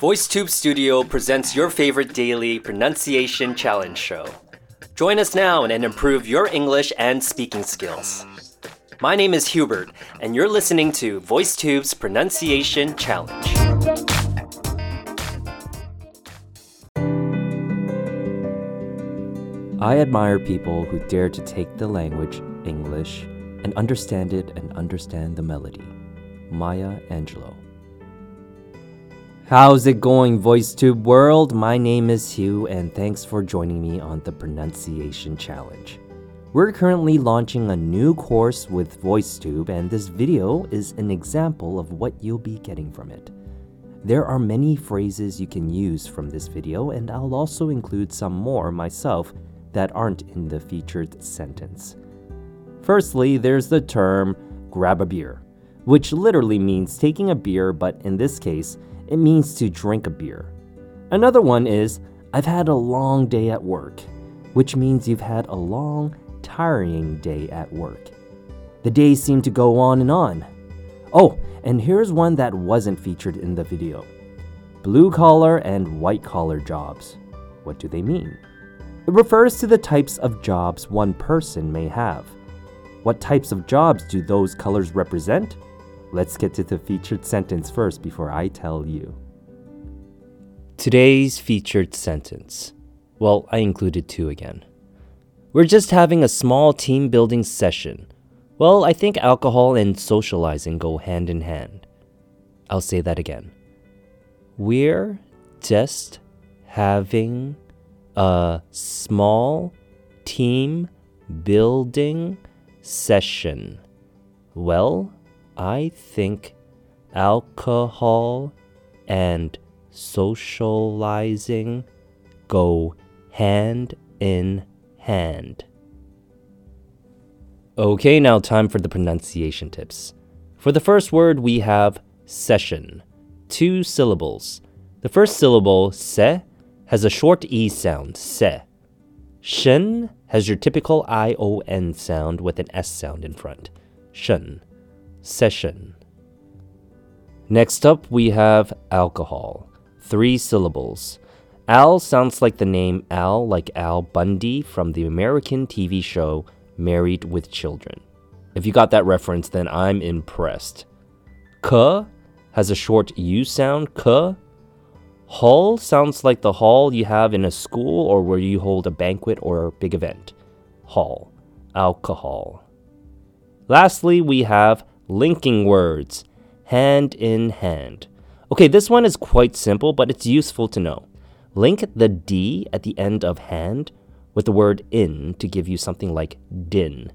VoiceTube Studio presents your favorite daily pronunciation challenge show. Join us now and improve your English and speaking skills. My name is Hubert, and you're listening to VoiceTube's Pronunciation Challenge. I admire people who dare to take the language, English, and understand it and understand the melody. Maya Angelou. How's it going, VoiceTube world? My name is Hugh, and thanks for joining me on the Pronunciation Challenge. We're currently launching a new course with VoiceTube, and this video is an example of what you'll be getting from it. There are many phrases you can use from this video, and I'll also include some more myself that aren't in the featured sentence. Firstly, there's the term grab a beer, which literally means taking a beer, but in this case, it means to drink a beer. Another one is I've had a long day at work, which means you've had a long, tiring day at work. The days seem to go on and on. Oh, and here's one that wasn't featured in the video blue collar and white collar jobs. What do they mean? It refers to the types of jobs one person may have. What types of jobs do those colors represent? Let's get to the featured sentence first before I tell you. Today's featured sentence. Well, I included two again. We're just having a small team building session. Well, I think alcohol and socializing go hand in hand. I'll say that again. We're just having a small team building session. Well, I think alcohol and socializing go hand in hand. Okay, now time for the pronunciation tips. For the first word, we have session, two syllables. The first syllable, se, has a short e sound, se. Shen has your typical I-O-N sound with an S sound in front. Shen. Session. Next up, we have alcohol. Three syllables. Al sounds like the name Al, like Al Bundy from the American TV show Married with Children. If you got that reference, then I'm impressed. K has a short U sound, K. Hall sounds like the hall you have in a school or where you hold a banquet or a big event. Hall. Alcohol. Lastly, we have linking words. Hand in hand. Okay, this one is quite simple, but it's useful to know. Link the D at the end of hand with the word in to give you something like din.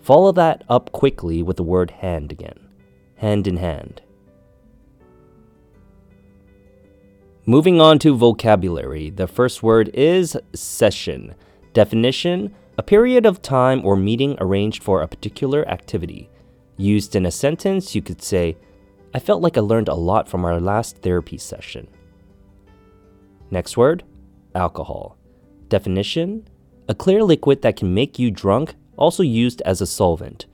Follow that up quickly with the word hand again. Hand in hand. Moving on to vocabulary, the first word is session. Definition a period of time or meeting arranged for a particular activity. Used in a sentence, you could say, I felt like I learned a lot from our last therapy session. Next word alcohol. Definition a clear liquid that can make you drunk, also used as a solvent,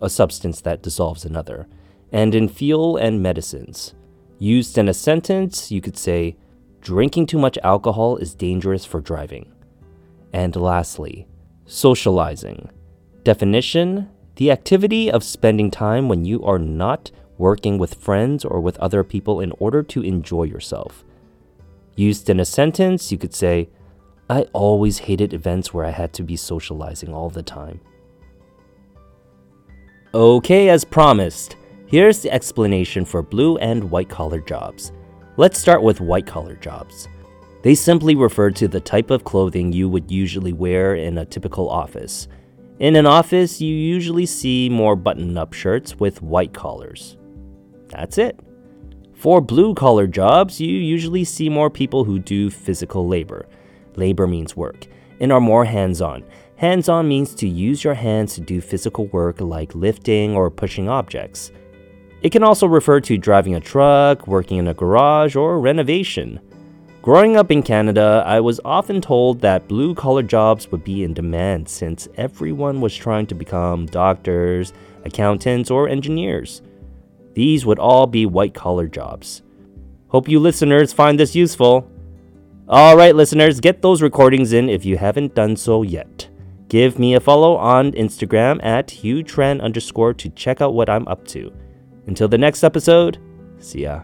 a substance that dissolves another, and in fuel and medicines. Used in a sentence, you could say, Drinking too much alcohol is dangerous for driving. And lastly, socializing. Definition the activity of spending time when you are not working with friends or with other people in order to enjoy yourself. Used in a sentence, you could say, I always hated events where I had to be socializing all the time. Okay, as promised, Here's the explanation for blue and white collar jobs. Let's start with white collar jobs. They simply refer to the type of clothing you would usually wear in a typical office. In an office, you usually see more button up shirts with white collars. That's it. For blue collar jobs, you usually see more people who do physical labor. Labor means work and are more hands on. Hands on means to use your hands to do physical work like lifting or pushing objects. It can also refer to driving a truck, working in a garage, or renovation. Growing up in Canada, I was often told that blue collar jobs would be in demand since everyone was trying to become doctors, accountants, or engineers. These would all be white collar jobs. Hope you listeners find this useful. Alright, listeners, get those recordings in if you haven't done so yet. Give me a follow on Instagram at HughTran underscore to check out what I'm up to. Until the next episode, see ya.